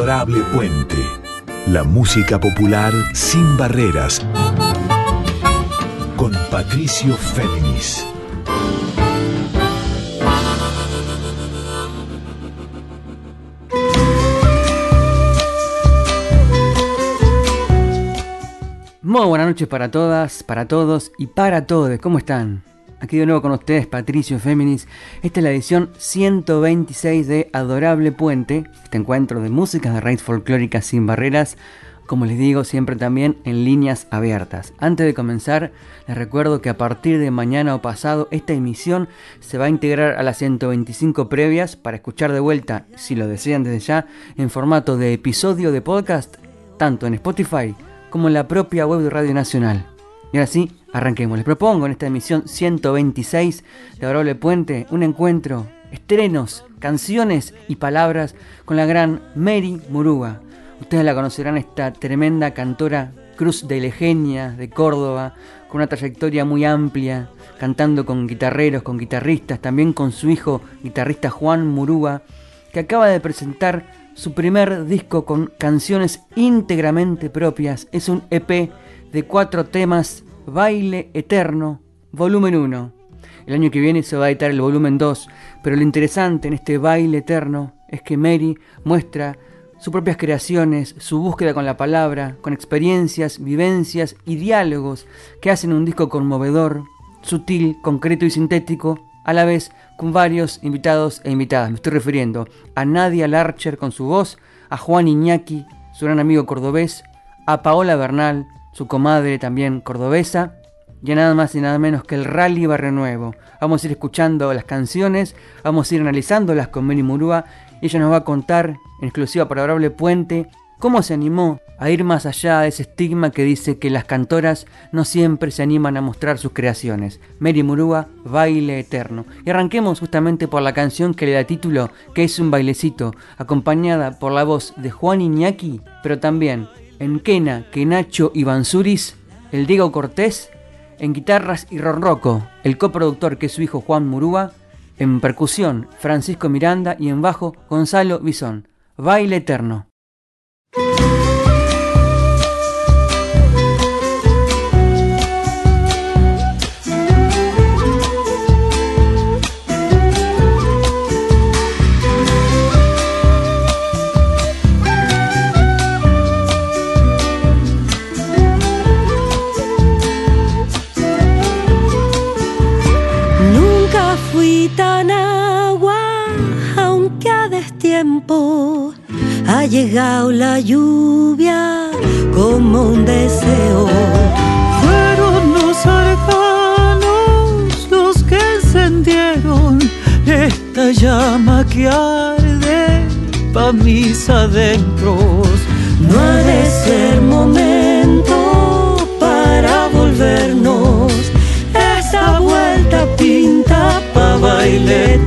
Adorable Puente. La música popular sin barreras. Con Patricio Féminis. Muy buenas noches para todas, para todos y para todos. ¿Cómo están? Aquí de nuevo con ustedes Patricio Féminis. Esta es la edición 126 de Adorable Puente, este encuentro de músicas de raíz folclórica sin barreras, como les digo siempre también en líneas abiertas. Antes de comenzar, les recuerdo que a partir de mañana o pasado esta emisión se va a integrar a las 125 previas para escuchar de vuelta, si lo desean desde ya, en formato de episodio de podcast, tanto en Spotify como en la propia web de Radio Nacional. Y ahora sí, arranquemos. Les propongo en esta emisión 126 de Adorable Puente un encuentro, estrenos, canciones y palabras con la gran Mary Murúa. Ustedes la conocerán, esta tremenda cantora Cruz de Legenia de Córdoba, con una trayectoria muy amplia, cantando con guitarreros, con guitarristas, también con su hijo guitarrista Juan Murúa, que acaba de presentar su primer disco con canciones íntegramente propias. Es un EP de cuatro temas, Baile Eterno, volumen 1. El año que viene se va a editar el volumen 2, pero lo interesante en este Baile Eterno es que Mary muestra sus propias creaciones, su búsqueda con la palabra, con experiencias, vivencias y diálogos que hacen un disco conmovedor, sutil, concreto y sintético, a la vez con varios invitados e invitadas. Me estoy refiriendo a Nadia Larcher con su voz, a Juan Iñaki, su gran amigo cordobés, a Paola Bernal, su comadre también cordobesa, y nada más y nada menos que el Rally Barrio Nuevo. Vamos a ir escuchando las canciones, vamos a ir analizándolas con Meli Murúa, y ella nos va a contar, en exclusiva para Adorable Puente, cómo se animó a ir más allá de ese estigma que dice que las cantoras no siempre se animan a mostrar sus creaciones. Mary Murúa, Baile Eterno. Y arranquemos justamente por la canción que le da título, que es un bailecito, acompañada por la voz de Juan Iñaki, pero también en Quena, Kenacho y Bansuris, el Diego Cortés, en guitarras y ronroco, el coproductor que es su hijo Juan Murúa, en percusión Francisco Miranda y en bajo Gonzalo Bisón. Baile Eterno. Ha llegado la lluvia como un deseo. Fueron los arcanos los que encendieron esta llama que arde pa' mis adentros. No ha de ser momento para volvernos. Esta vuelta pinta pa' baile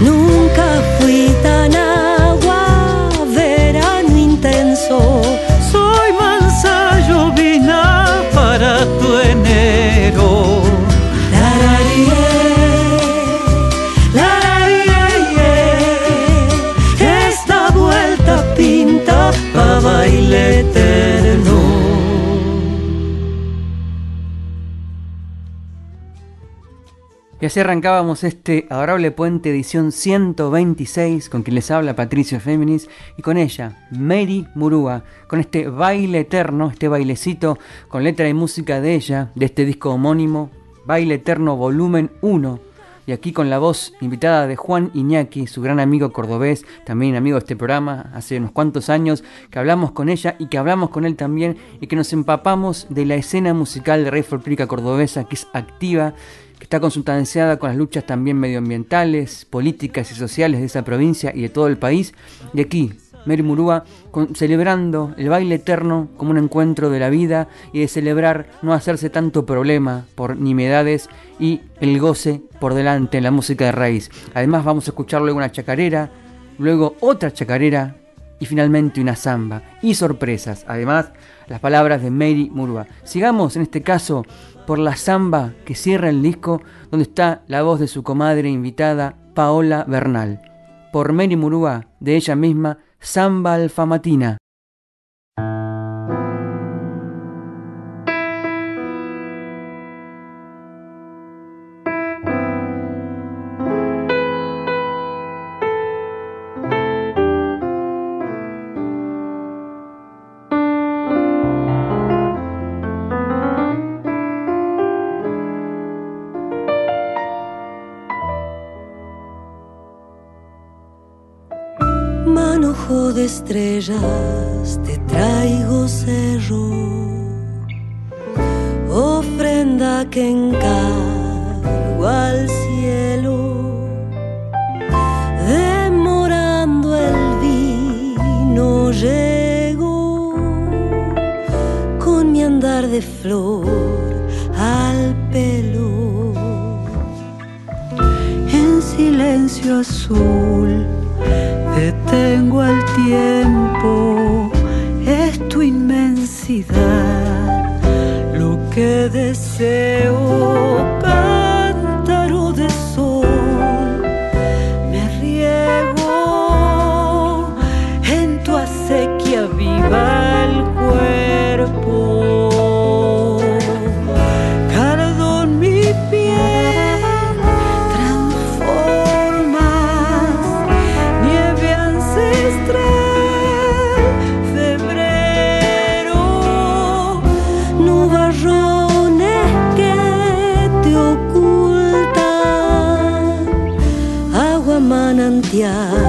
Nunca fui así arrancábamos este adorable puente edición 126 con quien les habla Patricio Féminis y con ella, Mary Murúa, con este baile eterno, este bailecito con letra y música de ella, de este disco homónimo, Baile Eterno Volumen 1. Y aquí con la voz invitada de Juan Iñaki, su gran amigo cordobés, también amigo de este programa, hace unos cuantos años que hablamos con ella y que hablamos con él también y que nos empapamos de la escena musical de Rey Folclórica Cordobesa que es activa que está consustanciada con las luchas también medioambientales, políticas y sociales de esa provincia y de todo el país. Y aquí, Mary Murúa, celebrando el baile eterno como un encuentro de la vida y de celebrar no hacerse tanto problema por nimiedades y el goce por delante en la música de raíz. Además vamos a escuchar luego una chacarera, luego otra chacarera y finalmente una samba y sorpresas. Además, las palabras de Mary Murúa. Sigamos en este caso por la samba que cierra el disco, donde está la voz de su comadre invitada, Paola Bernal. Por Mary Murúa, de ella misma, Samba Alfamatina. Estrellas te traigo cerro, ofrenda que encargo yeah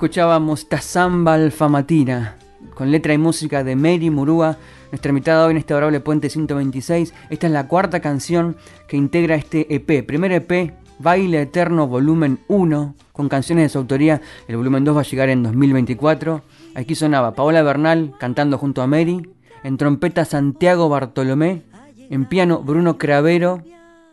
escuchábamos Tazamba Alfamatina, con letra y música de Mary Murúa, nuestra invitada hoy en este adorable Puente 126. Esta es la cuarta canción que integra este EP. Primer EP, Baile Eterno Volumen 1, con canciones de su autoría. El volumen 2 va a llegar en 2024. Aquí sonaba Paola Bernal cantando junto a Mary, en trompeta Santiago Bartolomé, en piano Bruno Cravero,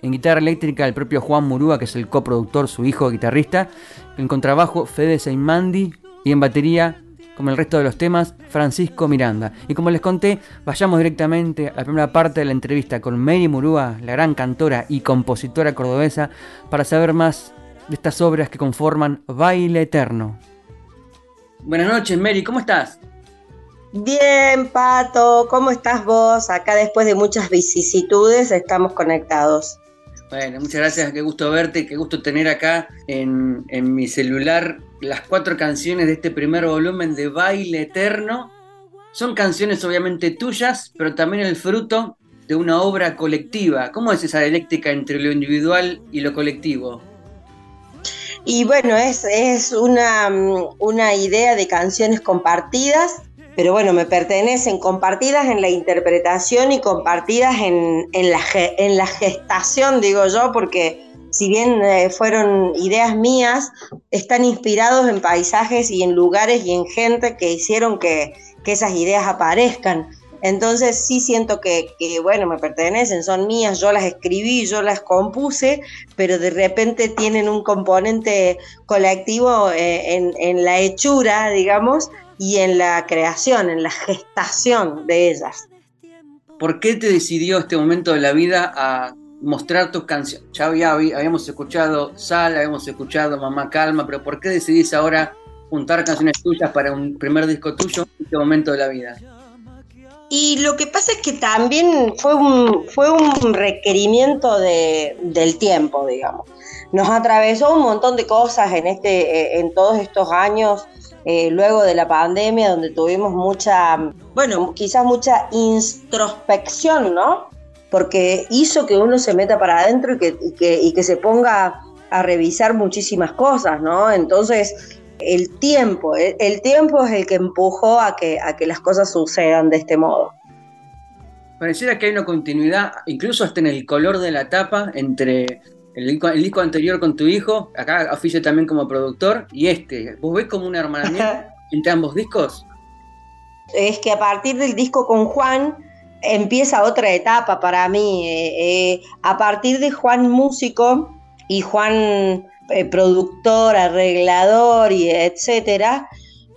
en guitarra eléctrica el propio Juan Murúa, que es el coproductor, su hijo guitarrista, en contrabajo Fede Seimandi y en batería, como el resto de los temas, Francisco Miranda. Y como les conté, vayamos directamente a la primera parte de la entrevista con Mary Murúa, la gran cantora y compositora cordobesa, para saber más de estas obras que conforman Baile Eterno. Buenas noches, Mary, ¿cómo estás? Bien, Pato, ¿cómo estás vos? Acá después de muchas vicisitudes estamos conectados. Bueno, muchas gracias, qué gusto verte, qué gusto tener acá en, en mi celular las cuatro canciones de este primer volumen de Baile Eterno. Son canciones obviamente tuyas, pero también el fruto de una obra colectiva. ¿Cómo es esa dialéctica entre lo individual y lo colectivo? Y bueno, es, es una, una idea de canciones compartidas pero bueno, me pertenecen, compartidas en la interpretación y compartidas en, la, en la gestación, digo yo, porque si bien eh, fueron ideas mías, están inspirados en paisajes y en lugares y en gente que hicieron que, esas ideas aparezcan. Entonces sí siento que, bueno, me pertenecen, son mías, yo las escribí, yo las compuse, pero de repente tienen un componente colectivo eh, en, en, la hechura, digamos, y en la creación, en la gestación de ellas. ¿Por qué te decidió este momento de la vida a mostrar tus canciones? Ya habíamos escuchado Sal, habíamos escuchado Mamá Calma, pero ¿por qué decidís ahora juntar canciones tuyas para un primer disco tuyo en este momento de la vida? Y lo que pasa es que también fue un, fue un requerimiento de, del tiempo, digamos. Nos atravesó un montón de cosas en, este, en todos estos años eh, luego de la pandemia, donde tuvimos mucha, bueno, quizás mucha introspección, ¿no? Porque hizo que uno se meta para adentro y que, y que, se ponga a revisar muchísimas cosas, ¿no? Entonces, el tiempo, el, tiempo es el que empujó a que, a que las cosas sucedan de este modo. Pareciera que hay una continuidad, incluso hasta en el color de la tapa, entre el disco, anterior con tu hijo, acá oficio también como productor, y este. ¿Vos ves como una hermanamiento entre ambos discos? Es que a partir del disco con Juan empieza otra etapa para mí. Eh, eh, a partir de Juan músico y Juan eh, productor, arreglador y etcétera,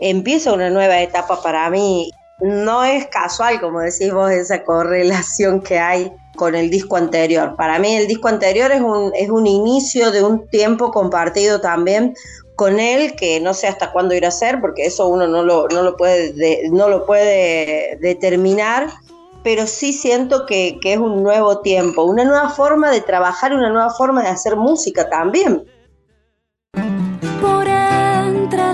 empieza una nueva etapa para mí. No es casual, como decís vos, esa correlación que hay con el disco anterior. Para mí el disco anterior es un, es un inicio de un tiempo compartido también con él, que no sé hasta cuándo irá a ser, porque eso uno no lo, no lo, puede, no lo puede determinar, pero sí siento que, que, es un nuevo tiempo, una nueva forma de trabajar, una nueva forma de hacer música también.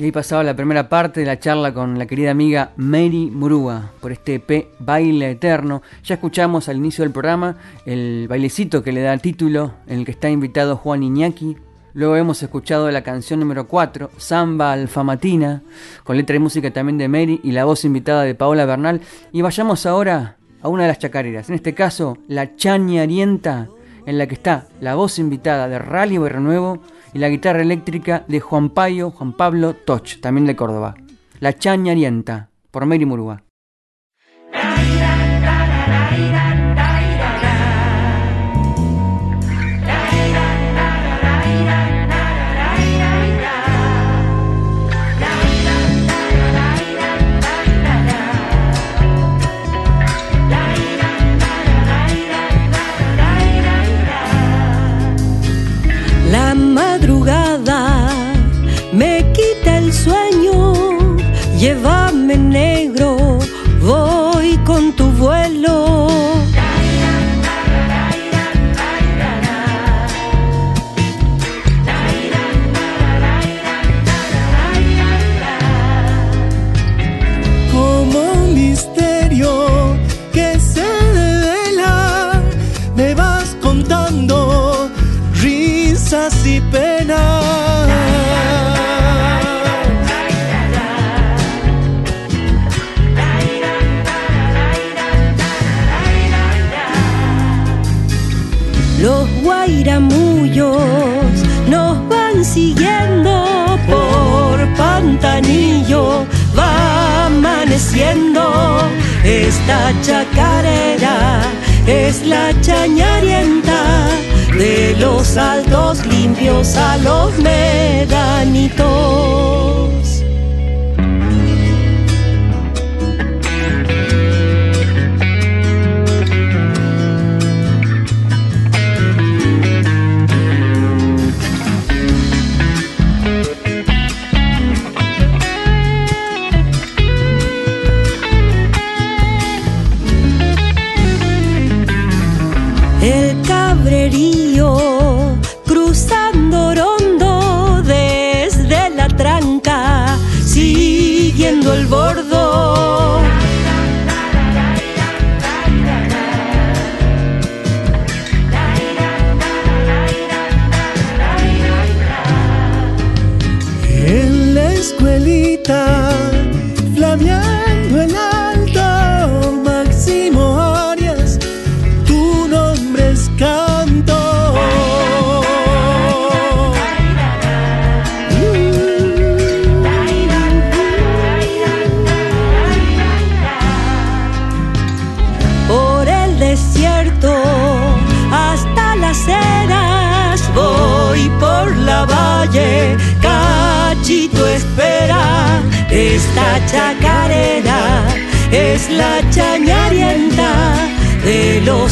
Y ahí pasaba la primera parte de la charla con la querida amiga Mary Murúa por este EP Baile Eterno. Ya escuchamos al inicio del programa el bailecito que le da el título en el que está invitado Juan Iñaki, Luego hemos escuchado la canción número 4, Samba Alfamatina, con letra y música también de Mary y la voz invitada de Paola Bernal. Y vayamos ahora a una de las chacareras, en este caso la Chañarienta, en la que está la voz invitada de Rally Nuevo y la guitarra eléctrica de Juan Payo, Juan Pablo Toch, también de Córdoba. La Chañarienta, por Mary Murúa.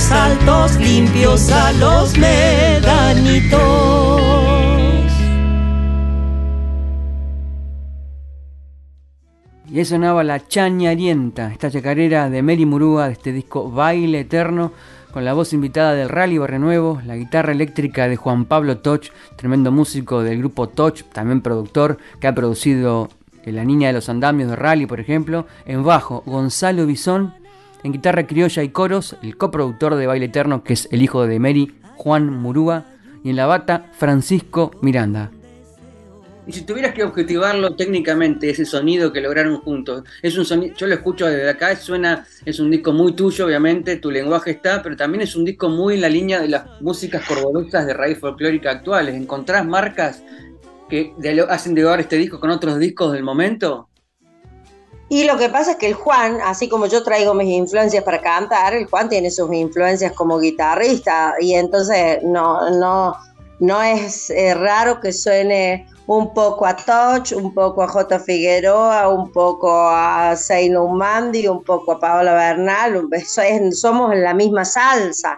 De los altos limpios a los medanitos Y ahí sonaba la chañarienta, esta chacarera de Mary Murúa de este disco Baile Eterno, con la voz invitada del Rally Barrenuevo, la guitarra eléctrica de Juan Pablo Toch, tremendo músico del grupo Toch, también productor, que ha producido La Niña de los Andamios de Rally, por ejemplo, en bajo Gonzalo Bisón, en guitarra criolla y coros, el coproductor de Baile Eterno, que es el hijo de Mary, Juan Murúa, y en la bata Francisco Miranda. Y si tuvieras que objetivarlo técnicamente, ese sonido que lograron juntos, es un sonido, yo lo escucho desde acá, suena, es un disco muy tuyo, obviamente, tu lenguaje está, pero también es un disco muy en la línea de las músicas cordobesas de raíz folclórica actuales. ¿Encontrás marcas que hacen de este disco con otros discos del momento? Y lo que pasa es que el Juan, así como yo traigo mis influencias para cantar, el Juan tiene sus influencias como guitarrista. Y entonces no, no, no es eh, raro que suene un poco a Touch, un poco a J. Figueroa, un poco a Seino Mandi, un poco a Paola Bernal, somos en la misma salsa,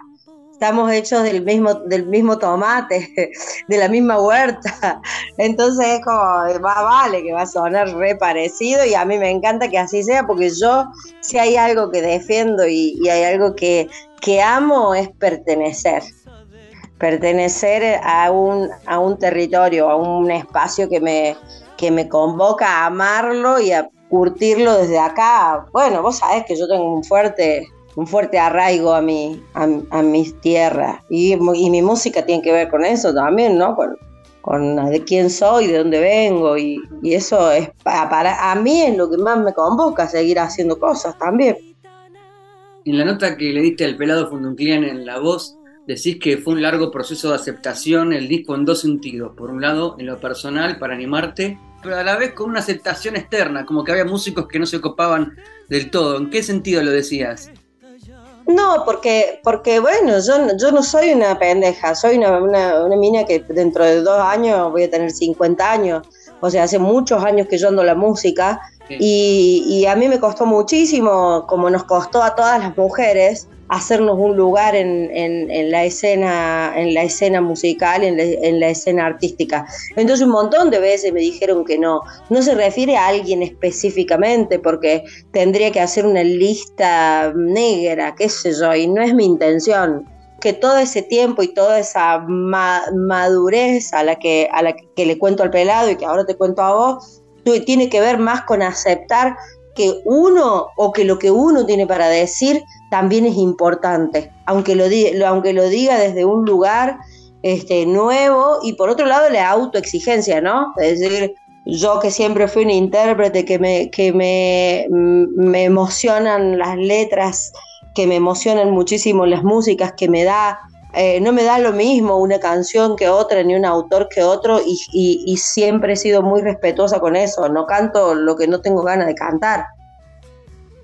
estamos hechos del mismo, del mismo tomate, de la misma huerta, entonces es como, va, vale, que va a sonar re parecido y a mí me encanta que así sea porque yo, si hay algo que defiendo y, hay algo que, que amo es pertenecer pertenecer a un, a un territorio, a un espacio que me, que me convoca a amarlo y a curtirlo desde acá. Bueno, vos sabés que yo tengo un fuerte, un fuerte arraigo a, mi, a, mis tierras y, mi música tiene que ver con eso también, ¿no? Con, con de quién soy, de dónde vengo y, eso es para, a mí es lo que más me convoca, seguir haciendo cosas también. En la nota que le diste al pelado Fundunclian en la voz, decís que fue un largo proceso de aceptación el disco en dos sentidos. Por un lado, en lo personal, para animarte, pero a la vez con una aceptación externa, como que había músicos que no se copaban del todo. ¿En qué sentido lo decías? No, porque, porque bueno, yo, yo no soy una pendeja, soy una, una, una mina que dentro de dos años voy a tener 50 años. O sea, hace muchos años que yo ando la música y, y, a mí me costó muchísimo, como nos costó a todas las mujeres, hacernos un lugar en, en, la escena en la escena musical en la, en la, escena artística. Entonces un montón de veces me dijeron que no. No se refiere a alguien específicamente porque tendría que hacer una lista negra qué sé yo y no es mi intención. Que todo ese tiempo y toda esa ma madurez a la que a la que le cuento al pelado y que ahora te cuento a vos tiene que ver más con aceptar que uno o que lo que uno tiene para decir también es importante, aunque lo, diga, aunque lo diga desde un lugar este, nuevo y por otro lado la autoexigencia, ¿no? Es decir, yo que siempre fui un intérprete, que me, que me, me emocionan las letras, que me emocionan muchísimo las músicas, que me da, eh, no me da lo mismo una canción que otra, ni un autor que otro, y, y siempre he sido muy respetuosa con eso, no canto lo que no tengo ganas de cantar.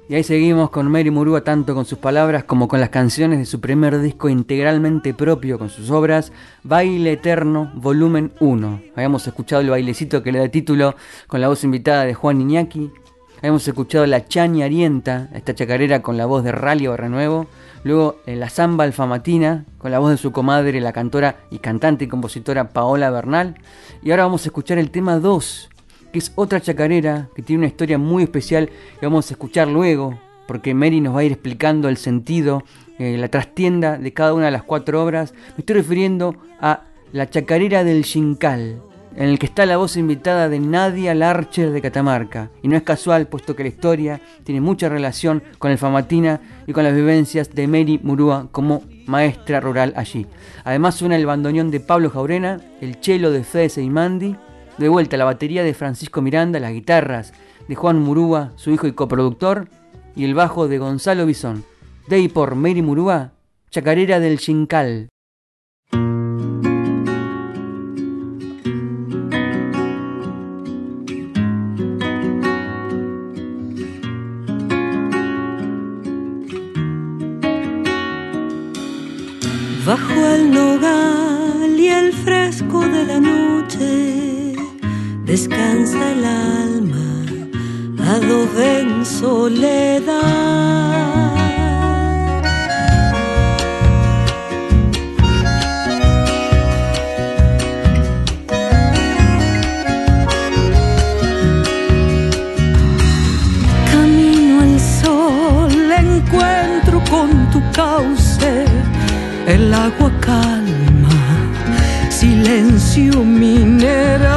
Y ahí seguimos con Mary Murúa tanto con sus palabras como con las canciones de su primer disco integralmente propio con sus obras, Baile Eterno, volumen 1. Habíamos escuchado el bailecito que le da título con la voz invitada de Juan Iñaki. Habíamos escuchado la Chani Arienta, esta chacarera con la voz de Rally Renuevo. Luego eh, la Zamba Alfamatina con la voz de su comadre, la cantora y cantante y compositora Paola Bernal. Y ahora vamos a escuchar el tema 2 que es otra chacarera que tiene una historia muy especial y vamos a escuchar luego, porque Mary nos va a ir explicando el sentido, eh, la trastienda de cada una de las cuatro obras. Me estoy refiriendo a La chacarera del Xincal, en el que está la voz invitada de Nadia Larcher de Catamarca. Y no es casual, puesto que la historia tiene mucha relación con el Famatina y con las vivencias de Mary Murúa como maestra rural allí. Además suena el bandoneón de Pablo Jaurena, el chelo de Fede Seimandi, de vuelta la batería de Francisco Miranda, las guitarras de Juan Murúa, su hijo y coproductor, y el bajo de Gonzalo Bisón. De y por Mary Murúa, Chacarera del Chincal. Descansa el alma, adobe en soledad. Camino al sol, encuentro con tu cauce, el agua calma, silencio mineral.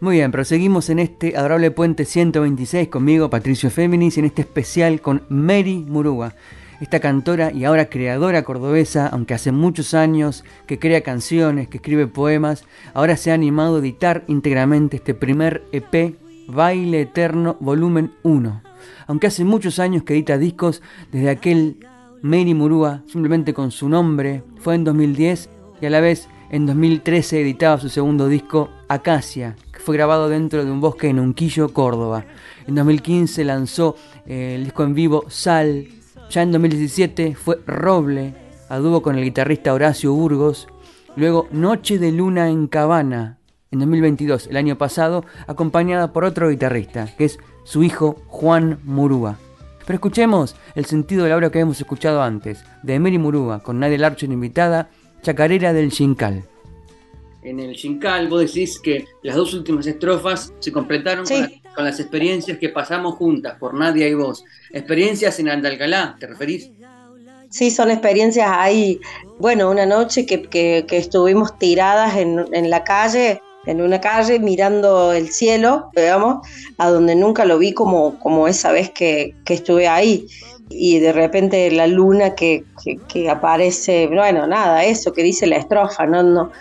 Muy bien, proseguimos en este adorable puente 126 conmigo, Patricio Féminis, y en este especial con Mary Murúa. esta cantora y ahora creadora cordobesa, aunque hace muchos años que crea canciones, que escribe poemas, ahora se ha animado a editar íntegramente este primer EP, Baile Eterno Volumen 1. Aunque hace muchos años que edita discos, desde aquel Mary Murúa, simplemente con su nombre, fue en 2010 y a la vez en 2013 editaba su segundo disco, Acacia, fue grabado dentro de un bosque en Unquillo, Córdoba. En 2015 lanzó eh, el disco en vivo Sal. Ya en 2017 fue Roble, a dúo con el guitarrista Horacio Burgos. Luego Noche de Luna en Cabana, en 2022, el año pasado, acompañada por otro guitarrista, que es su hijo Juan Murúa. Pero escuchemos el sentido de la obra que hemos escuchado antes, de Emery Murúa, con Nadia Larcher invitada, Chacarera del Xincal. En el Xincal vos decís que las dos últimas estrofas se completaron con, las experiencias que pasamos juntas, por Nadia y vos. Experiencias en Andalgalá, ¿te referís? Sí, son experiencias ahí. Bueno, una noche que, estuvimos tiradas en, en la calle en una calle mirando el cielo, digamos, a donde nunca lo vi como, como esa vez que, estuve ahí. Y de repente la luna que, aparece, bueno, nada, eso que dice la estrofa, no, no,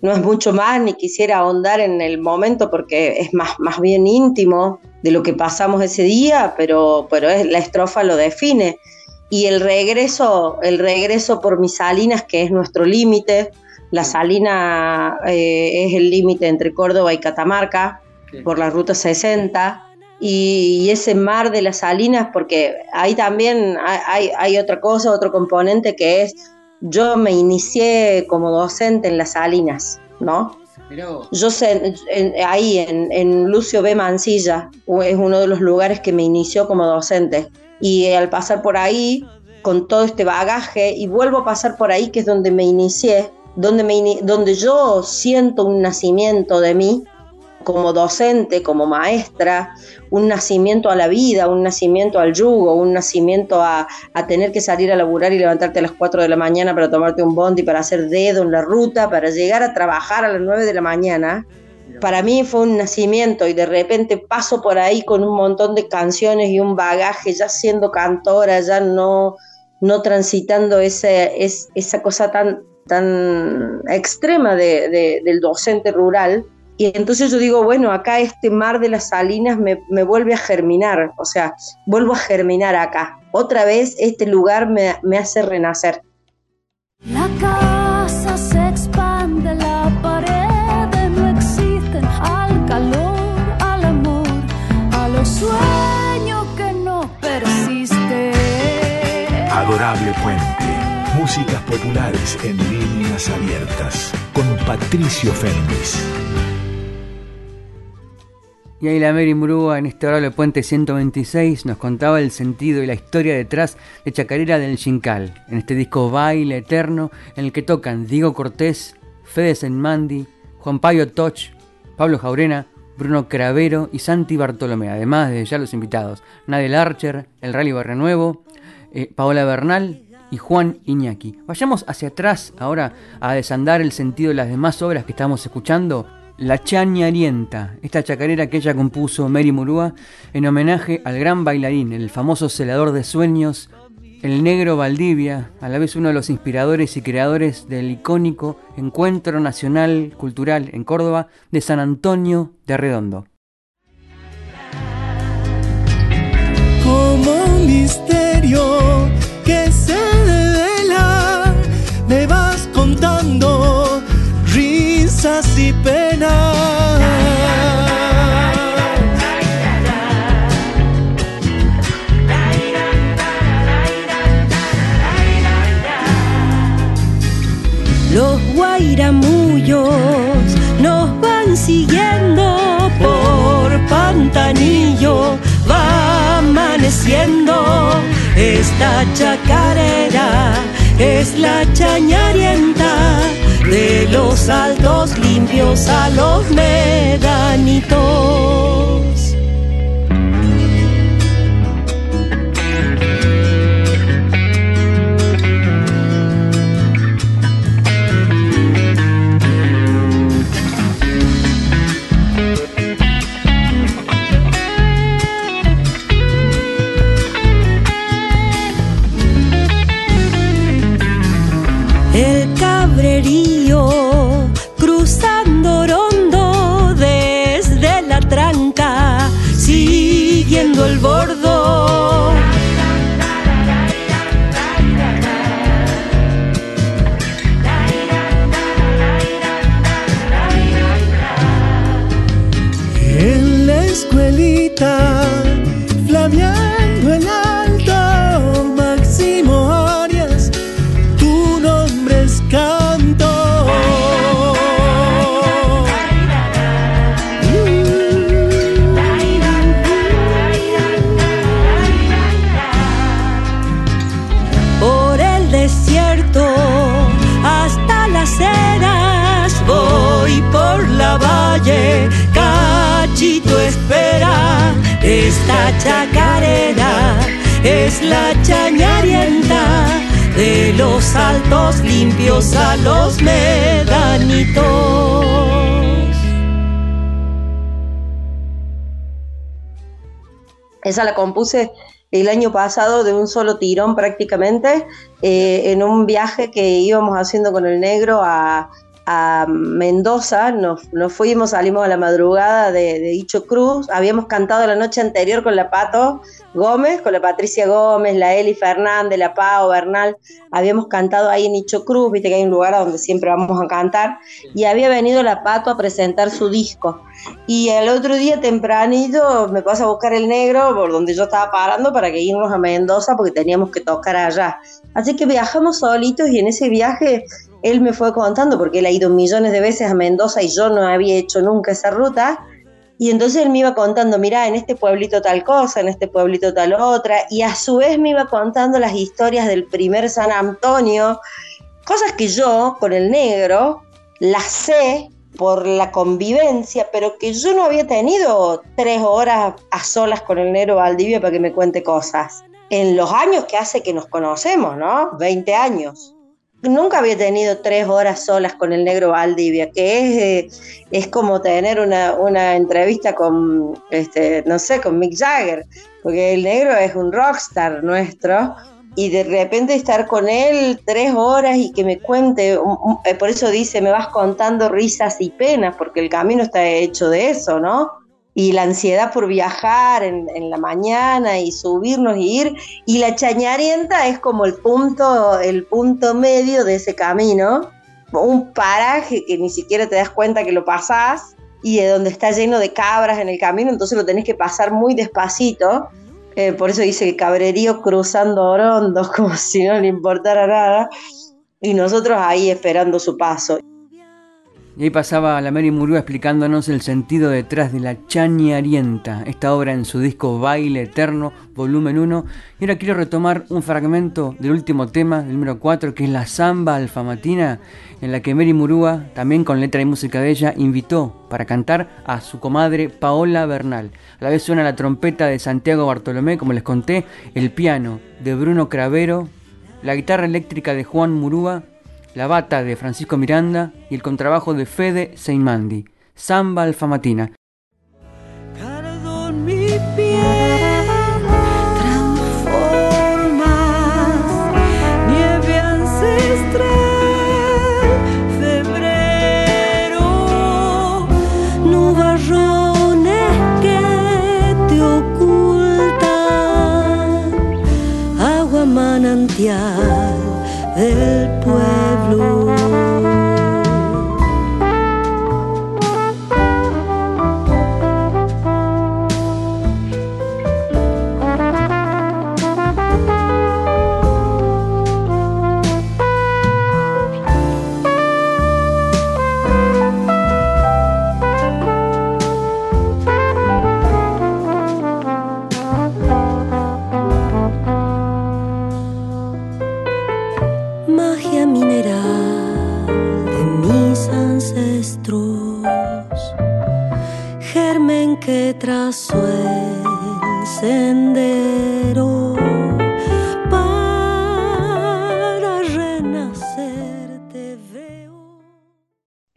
no es mucho más, ni quisiera ahondar en el momento porque es más, más bien íntimo de lo que pasamos ese día, pero, pero es, la estrofa lo define. Y el regreso, el regreso por mis salinas, que es nuestro límite, la salina eh, es el límite entre Córdoba y Catamarca por la ruta 60 y, ese mar de las salinas, porque ahí también hay, hay, otra cosa, otro componente que es, yo me inicié como docente en las salinas, ¿no? Yo sé, ahí en, en, Lucio B. Mancilla, es uno de los lugares que me inició como docente. Y al pasar por ahí, con todo este bagaje, y vuelvo a pasar por ahí, que es donde me inicié, donde, me, donde yo siento un nacimiento de mí como docente, como maestra, un nacimiento a la vida, un nacimiento al yugo, un nacimiento a, tener que salir a laburar y levantarte a las 4 de la mañana para tomarte un bondi, para hacer dedo en la ruta, para llegar a trabajar a las 9 de la mañana. Para mí fue un nacimiento y de repente paso por ahí con un montón de canciones y un bagaje, ya siendo cantora, ya no, no transitando ese, esa cosa tan, tan extrema del docente rural. Y entonces yo digo, bueno, acá este mar de las salinas me, vuelve a germinar, o sea, vuelvo a germinar acá. Otra vez este lugar me, me hace renacer. La casa se expande, la pared no existen, al calor, al amor, a los sueños que no persisten. Adorable puente Músicas populares en líneas abiertas con Patricio Fernández. Y ahí la Mary Murúa en este horario Puente 126 nos contaba el sentido y la historia detrás de Chacarera del Chincal, en este disco Baile Eterno en el que tocan Diego Cortés, Fede Senmandi, Juan Payo Toch, Pablo Jaurena, Bruno Cravero y Santi Bartolomé, además de ya los invitados, Nadel Archer, El Rally Barrenuevo, eh, Paola Bernal, y Juan Iñaki. Vayamos hacia atrás ahora a desandar el sentido de las demás obras que estamos escuchando. La Chañarienta, esta chacarera que ella compuso Mary Murúa en homenaje al gran bailarín, el famoso celador de sueños, el negro Valdivia, a la vez uno de los inspiradores y creadores del icónico Encuentro Nacional Cultural en Córdoba de San Antonio de Redondo. Como un misterio risas y penas. Los guairamullos nos van siguiendo por pantanillo, va amaneciendo esta chacarera es la chañarienta de los altos limpios a los medanitos. El Cabrerío, cruzando Rondo desde la tranca, siguiendo el borde Esta chacarera es la chañarienta de los altos limpios a los medanitos. Esa la compuse el año pasado de un solo tirón prácticamente, eh, en un viaje que íbamos haciendo con el negro a, a Mendoza, nos, fuimos, salimos a la madrugada de, de Cruz, habíamos cantado la noche anterior con la Pato Gómez, con la Patricia Gómez, la Eli Fernández, la Pau Bernal, habíamos cantado ahí en Dicho Cruz, viste que hay un lugar donde siempre vamos a cantar, y había venido la Pato a presentar su disco. Y el otro día tempranito me pasa a buscar el negro por donde yo estaba parando para que irnos a Mendoza porque teníamos que tocar allá. Así que viajamos solitos y en ese viaje él me fue contando, porque él ha ido millones de veces a Mendoza y yo no había hecho nunca esa ruta, y entonces él me iba contando, mira, en este pueblito tal cosa, en este pueblito tal otra, y a su vez me iba contando las historias del primer San Antonio, cosas que yo, con el negro, las sé por la convivencia, pero que yo no había tenido tres horas a solas con el negro Valdivia para que me cuente cosas. En los años que hace que nos conocemos, ¿no? 20 años. Nunca había tenido tres horas solas con el negro Valdivia, que es, eh, es como tener una, entrevista con, este, no sé, con Mick Jagger, porque el negro es un rockstar nuestro, y de repente estar con él tres horas y que me cuente, eh, por eso dice, me vas contando risas y penas, porque el camino está hecho de eso, ¿no? Y la ansiedad por viajar en, la mañana y subirnos y ir, y la chañarienta es como el punto, el punto medio de ese camino, un paraje que ni siquiera te das cuenta que lo pasás y de donde está lleno de cabras en el camino, entonces lo tenés que pasar muy despacito. Eh, por eso dice que cabrerío cruzando Orondo, como si no le importara nada, y nosotros ahí esperando su paso. Y ahí pasaba la Mary Murúa explicándonos el sentido detrás de la Chañarienta, esta obra en su disco Baile Eterno, volumen 1. Y ahora quiero retomar un fragmento del último tema, número 4, que es la Samba Alfamatina, en la que Mary Murúa, también con letra y música de ella, invitó para cantar a su comadre Paola Bernal. A la vez suena la trompeta de Santiago Bartolomé, como les conté, el piano de Bruno Cravero, la guitarra eléctrica de Juan Murúa la bata de Francisco Miranda y el contrabajo de Fede Seinmandi, Samba Alfamatina.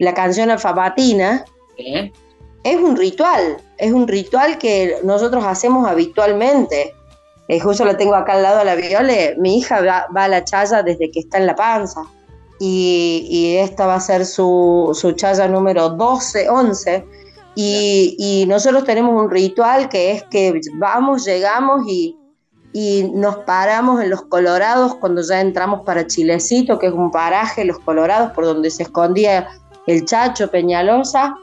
La canción alfabatina es un ritual, es un ritual que nosotros hacemos habitualmente. Eh, justo la tengo acá al lado de la Viole, mi hija va, a la chaya desde que está en la panza. Y, esta va a ser su, su chaya número 12, 11 y, nosotros tenemos un ritual que es que vamos, llegamos y, nos paramos en los Colorados cuando ya entramos para Chilecito, que es un paraje, los Colorados, por donde se escondía el Chacho Peñalosa.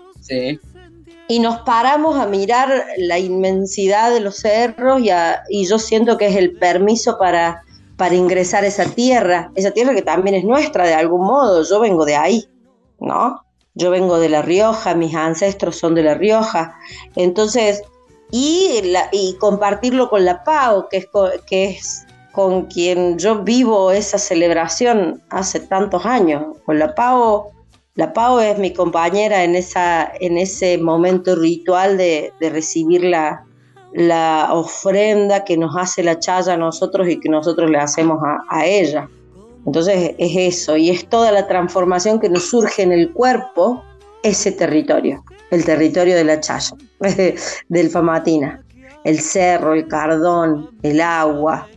Y nos paramos a mirar la inmensidad de los cerros y, y yo siento que es el permiso para, para ingresar a esa tierra, esa tierra que también es nuestra de algún modo, yo vengo de ahí, ¿no? Yo vengo de La Rioja, mis ancestros son de La Rioja. Entonces, y, y compartirlo con la PAO, que es, que es con quien yo vivo esa celebración hace tantos años. Con la PAO, la PAO es mi compañera en, ese momento ritual de, recibir la, la ofrenda que nos hace la chaya a nosotros y que nosotros le hacemos a, a ella. Entonces es eso, y es toda la transformación que nos surge en el cuerpo, ese territorio, el territorio de la chaya, del Famatina, el cerro, el cardón, el agua,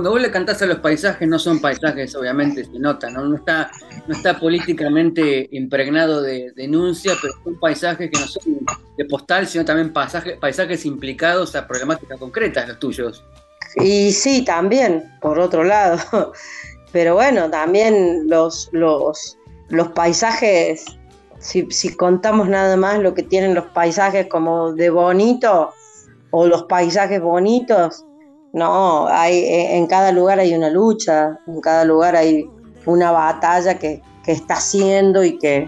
cuando vos le cantás a los paisajes, no son paisajes, obviamente, se nota, ¿no? No está, no está políticamente impregnado de denuncia, pero son paisajes que no son de postal, sino también paisajes, paisajes implicados a problemáticas concretas, los tuyos. Y sí, también, por otro lado. Pero bueno, también los, los, los paisajes, si, si contamos nada más lo que tienen los paisajes como de bonito, o los paisajes bonitos, no, hay, eh, en cada lugar hay una lucha, en cada lugar hay una batalla que, está haciendo y que,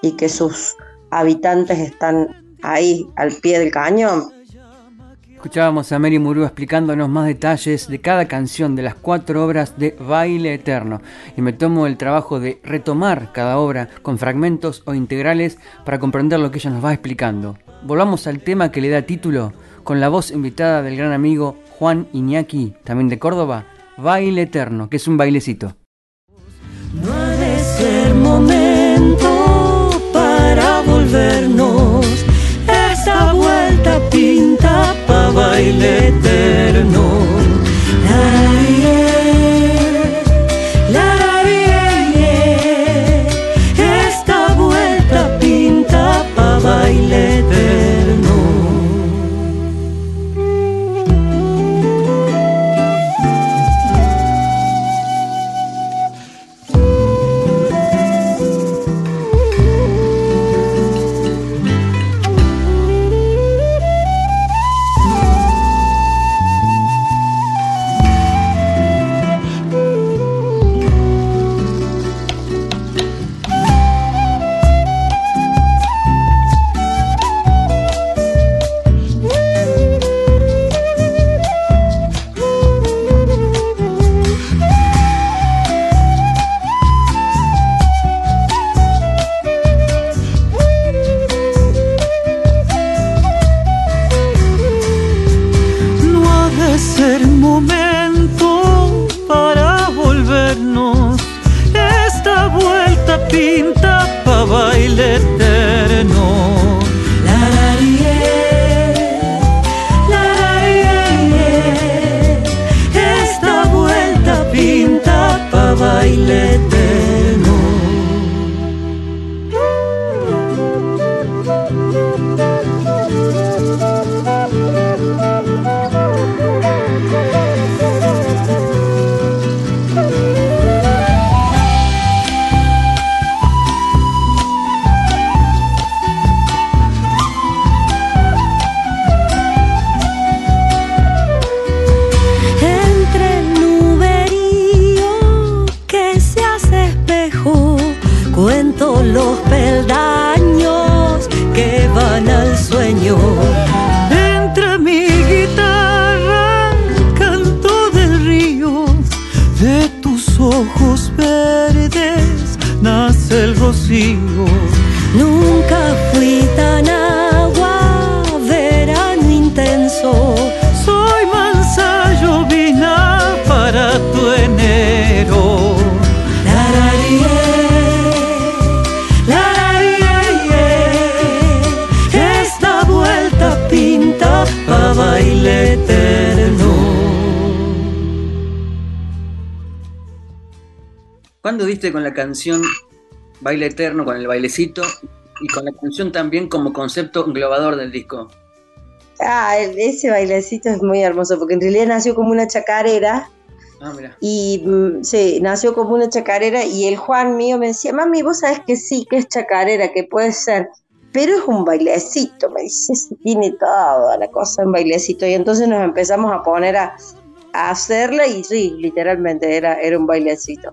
y que sus habitantes están ahí al pie del cañón. Escuchábamos a Mary Murúa explicándonos más detalles de cada canción de las cuatro obras de Baile Eterno y me tomo el trabajo de retomar cada obra con fragmentos o integrales para comprender lo que ella nos va explicando. Volvamos al tema que le da título con la voz invitada del gran amigo Juan Iñaki, también de Córdoba, Baile Eterno, que es un bailecito. No ha de ser momento para volvernos, esta vuelta pinta para baile eterno. Con canción Baile Eterno, con el bailecito, y con la canción también como concepto englobador del disco? Ah, ese bailecito es muy hermoso, porque en realidad nació como una chacarera. Ah, mira. Y mm, sí, nació como una chacarera y el Juan mío me decía, mami, vos sabes que sí, que es chacarera, que puede ser, pero es un bailecito, me dice, tiene toda la cosa en bailecito. Y entonces nos empezamos a poner a, a hacerla y sí, literalmente era, era un bailecito.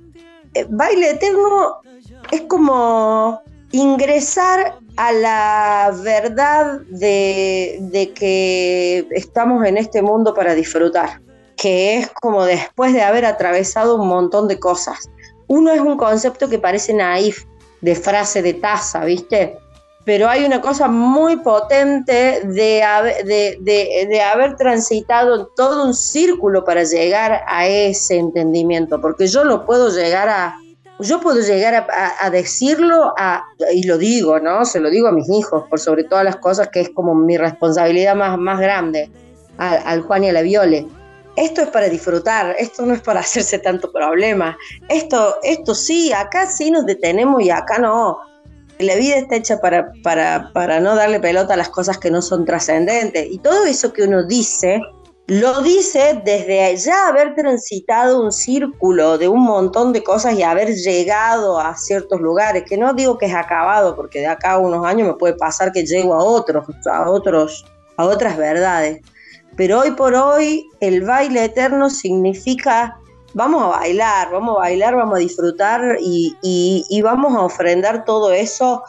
Baile eterno es como ingresar a la verdad de, que estamos en este mundo para disfrutar, que es como después de haber atravesado un montón de cosas. Uno es un concepto que parece naif, de frase de taza, ¿viste? Pero hay una cosa muy potente de, de, haber transitado todo un círculo para llegar a ese entendimiento, porque yo lo puedo llegar a, yo puedo llegar a, decirlo, a, y lo digo, ¿no? Se lo digo a mis hijos, por sobre todas las cosas, que es como mi responsabilidad más, más grande, al, Juan y a la Viole. Esto es para disfrutar, esto no es para hacerse tanto problema. Esto, esto sí, acá sí nos detenemos y acá no la vida está hecha para, para, para no darle pelota a las cosas que no son trascendentes. Y todo eso que uno dice, lo dice desde ya haber transitado un círculo de un montón de cosas y haber llegado a ciertos lugares, que no digo que es acabado, porque de acá a unos años me puede pasar que llego a otros, a otros, a otras verdades. Pero hoy por hoy el baile eterno significa vamos a bailar, vamos a bailar, vamos a disfrutar y, vamos a ofrendar todo eso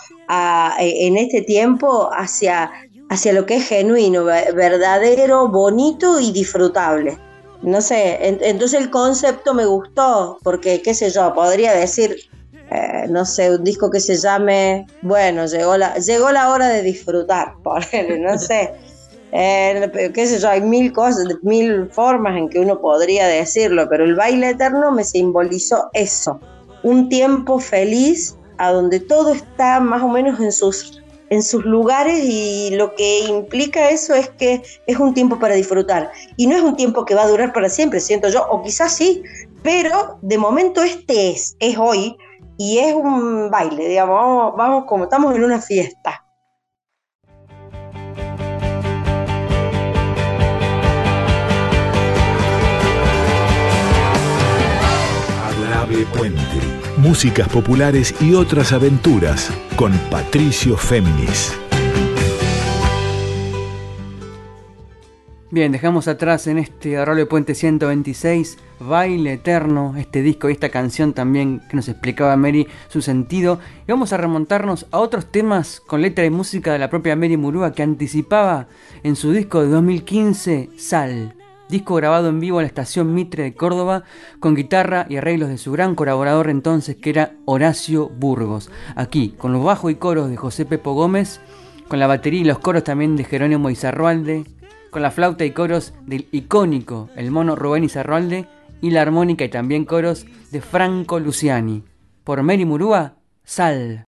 e, en este tiempo hacia, hacia lo que es genuino, verdadero, bonito y disfrutable. No sé, entonces el concepto me gustó, porque qué sé yo, podría decir, eh, no sé, un disco que se llame, bueno, llegó la, llegó la hora de disfrutar, por no sé. Eh, qué sé yo, hay mil cosas, mil formas en que uno podría decirlo, pero el baile eterno me simbolizó eso, un tiempo feliz a donde todo está más o menos en sus, en sus lugares y lo que implica eso es que es un tiempo para disfrutar y no es un tiempo que va a durar para siempre, siento yo, o quizás sí, pero de momento este es, es hoy y es un baile, digamos, vamos como estamos en una fiesta. Puente. Músicas populares y otras aventuras con Patricio Féminis. Bien, dejamos atrás en este Arroyo Puente 126, Baile Eterno, este disco y esta canción también que nos explicaba Mary su sentido. Y vamos a remontarnos a otros temas con letra y música de la propia Mary Murúa que anticipaba en su disco de 2015, Sal disco grabado en vivo en la estación Mitre de Córdoba, con guitarra y arreglos de su gran colaborador entonces que era Horacio Burgos. Aquí, con los bajos y coros de José Pepo Gómez, con la batería y los coros también de Jerónimo Izarrualde, con la flauta y coros del icónico el mono Rubén Izarrualde y la armónica y también coros de Franco Luciani. Por Mary Murúa, Sal.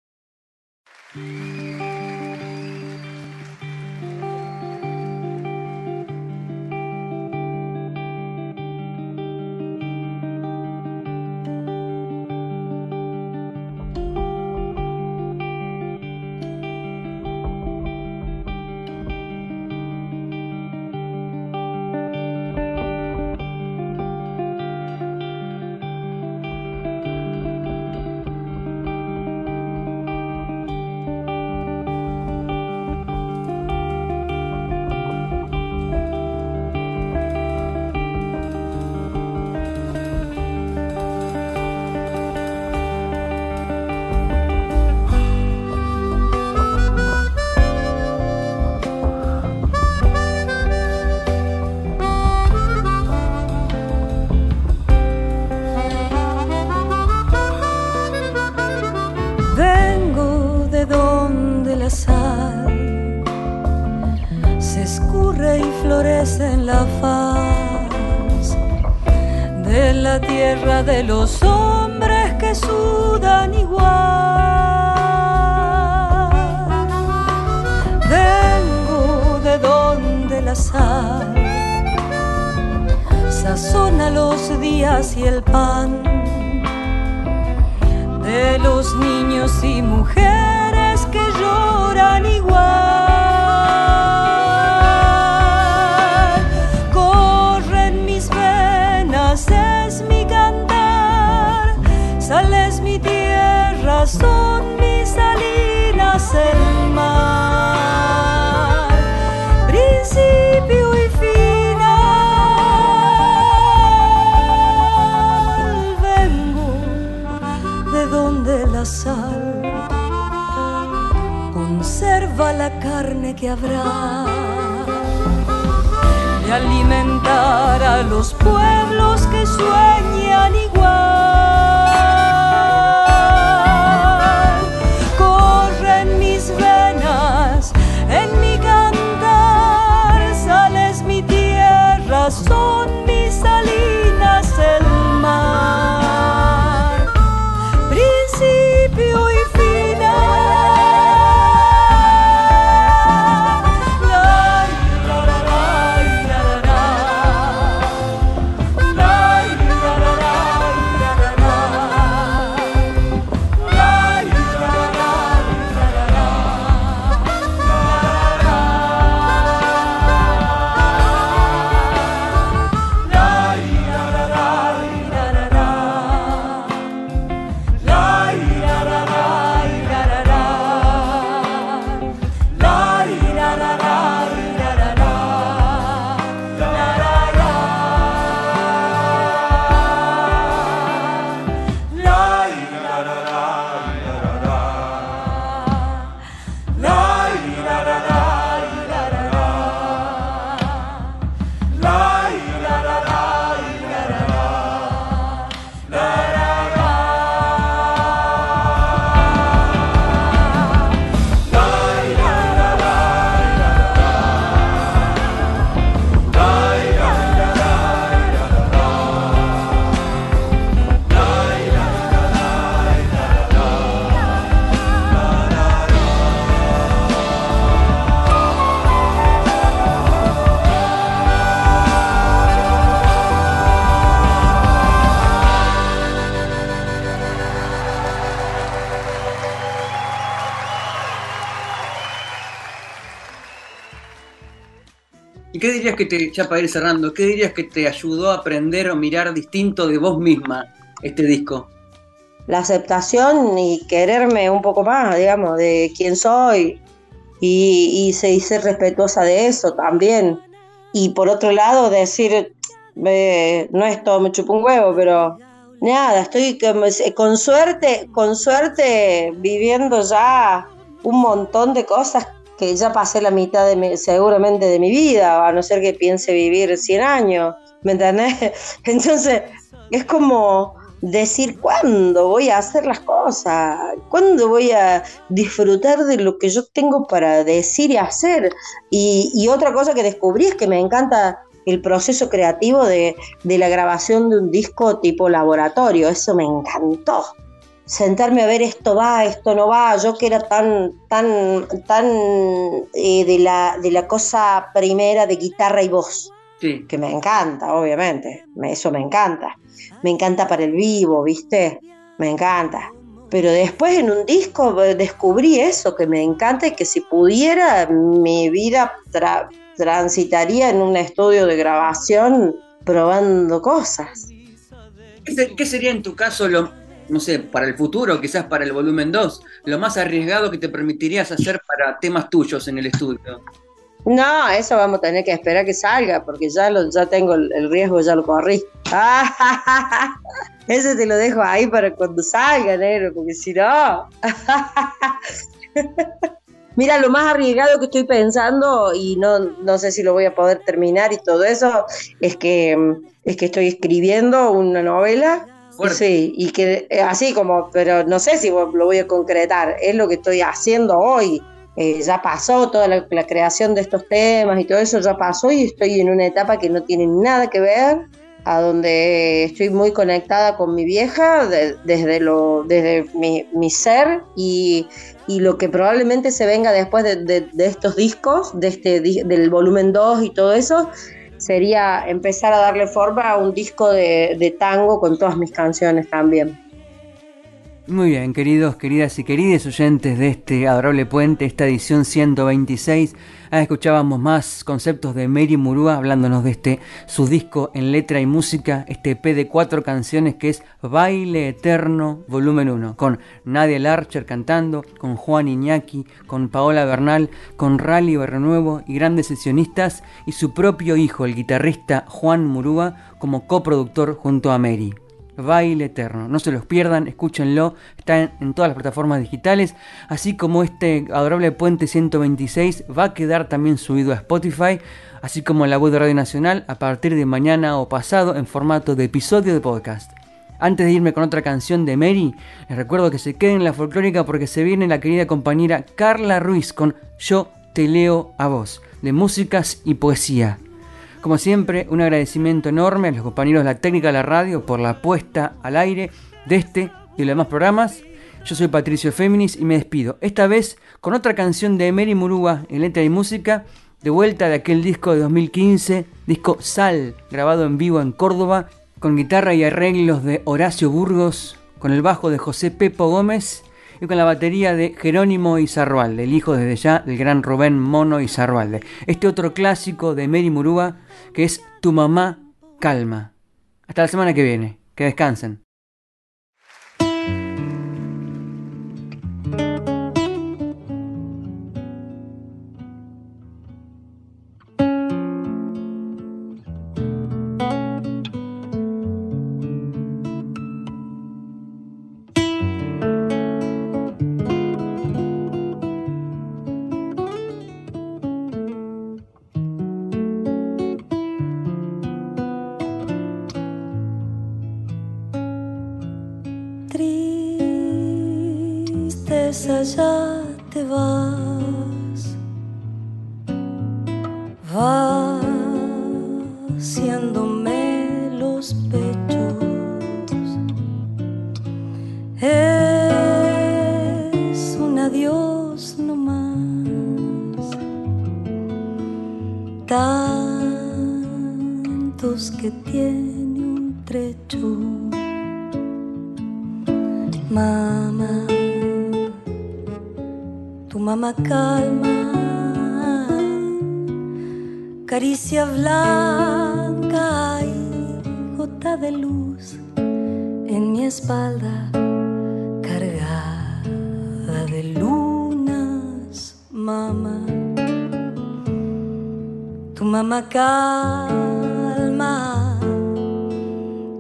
que habrá de alimentar a los pueblos. Qué dirías que te, ya para ir cerrando, qué dirías que te ayudó a aprender o mirar distinto de vos misma este disco? La aceptación y quererme un poco más, digamos, de quién soy y, y, ser respetuosa de eso también. Y por otro lado, decir, no es todo me chupo un huevo, pero nada, estoy con suerte, con suerte viviendo ya un montón de cosas que ya pasé la mitad de seguramente de mi vida, a no ser que piense vivir 100 años, ¿me entendés? Entonces, es como decir cuándo voy a hacer las cosas, cuándo voy a disfrutar de lo que yo tengo para decir y hacer. Y, y otra cosa que descubrí es que me encanta el proceso creativo de, de la grabación de un disco tipo laboratorio, eso me encantó sentarme a ver esto va, esto no va, yo que era tan, tan, tan eh, de, la, de la cosa primera de guitarra y voz, sí. que me encanta, obviamente, eso me encanta, me encanta para el vivo, ¿viste? Me encanta. Pero después en un disco eh, descubrí eso, que me encanta y que si pudiera mi vida transitaría en un estudio de grabación probando cosas. ¿Qué sería en tu caso lo, no sé, para el futuro, quizás para el volumen 2, lo más arriesgado que te permitirías hacer para temas tuyos en el estudio? No, eso vamos a tener que esperar que salga, porque ya lo, ya tengo el, riesgo, ya lo corrí. ese te lo dejo ahí para cuando salga, negro, porque si no. Mira, lo más arriesgado que estoy pensando, y no, no sé si lo voy a poder terminar y todo eso, es que, es que estoy escribiendo una novela Sí, y que eh, así como, pero no sé si lo voy a concretar, es lo que estoy haciendo hoy. Eh, ya pasó toda la, creación de estos temas y todo eso, ya pasó y estoy en una etapa que no tiene nada que ver, a donde estoy muy conectada con mi vieja desde, lo, desde mi, ser y, y, lo que probablemente se venga después de, de estos discos, de este, del volumen 2 y todo eso, sería empezar a darle forma a un disco de, tango con todas mis canciones también. Muy bien, queridos, queridas y queridos oyentes de este adorable puente, esta edición 126. Ah, escuchábamos más conceptos de Mary Murúa hablándonos de este su disco en letra y música, este EP de cuatro canciones que es Baile Eterno Volumen 1, con Nadia Larcher cantando, con Juan Iñaki, con Paola Bernal, con Rally Berrenuevo y grandes sesionistas y su propio hijo, el guitarrista Juan Murúa, como coproductor junto a Mary. Baile Eterno. No se los pierdan, escúchenlo, está en, todas las plataformas digitales, así como este adorable puente 126 va a quedar también subido a Spotify, así como la web de Radio Nacional a partir de mañana o pasado en formato de episodio de podcast. Antes de irme con otra canción de Mary, les recuerdo que se queden en la folclórica porque se viene la querida compañera Carla Ruiz con Yo te leo a vos, de músicas y poesía. Como siempre, un agradecimiento enorme a los compañeros de la técnica de la radio por la puesta al aire de este y los demás programas. Yo soy Patricio Féminis y me despido, esta vez con otra canción de Mary Murúa en letra y música, de vuelta de aquel disco de 2015, disco Sal, grabado en vivo en Córdoba, con guitarra y arreglos de Horacio Burgos, con el bajo de José Pepo Gómez y con la batería de Jerónimo Izarrualde, el hijo desde ya del gran Rubén Mono Izarrualde. Este otro clásico de Mary Murúa que es Tu mamá calma. Hasta la semana que viene. Que descansen. Espalda cargada de lunas, mamá. Tu mamá calma,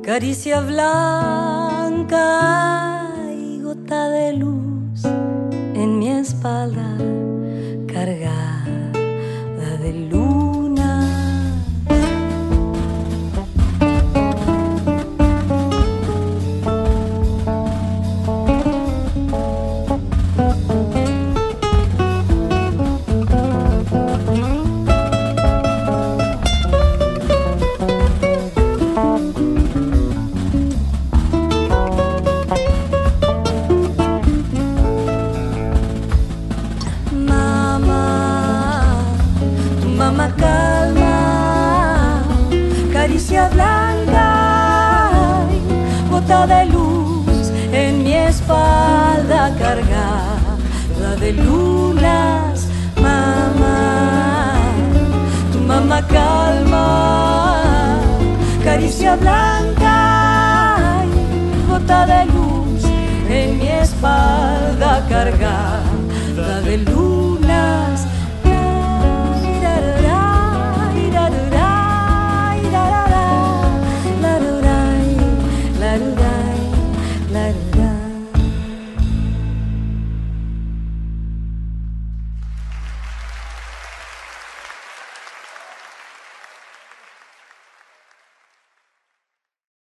caricia blanca y gota de luz en mi espalda cargada de lunas, mamá, tu mamá calma, caricia blanca, gota de luz en mi espalda cargada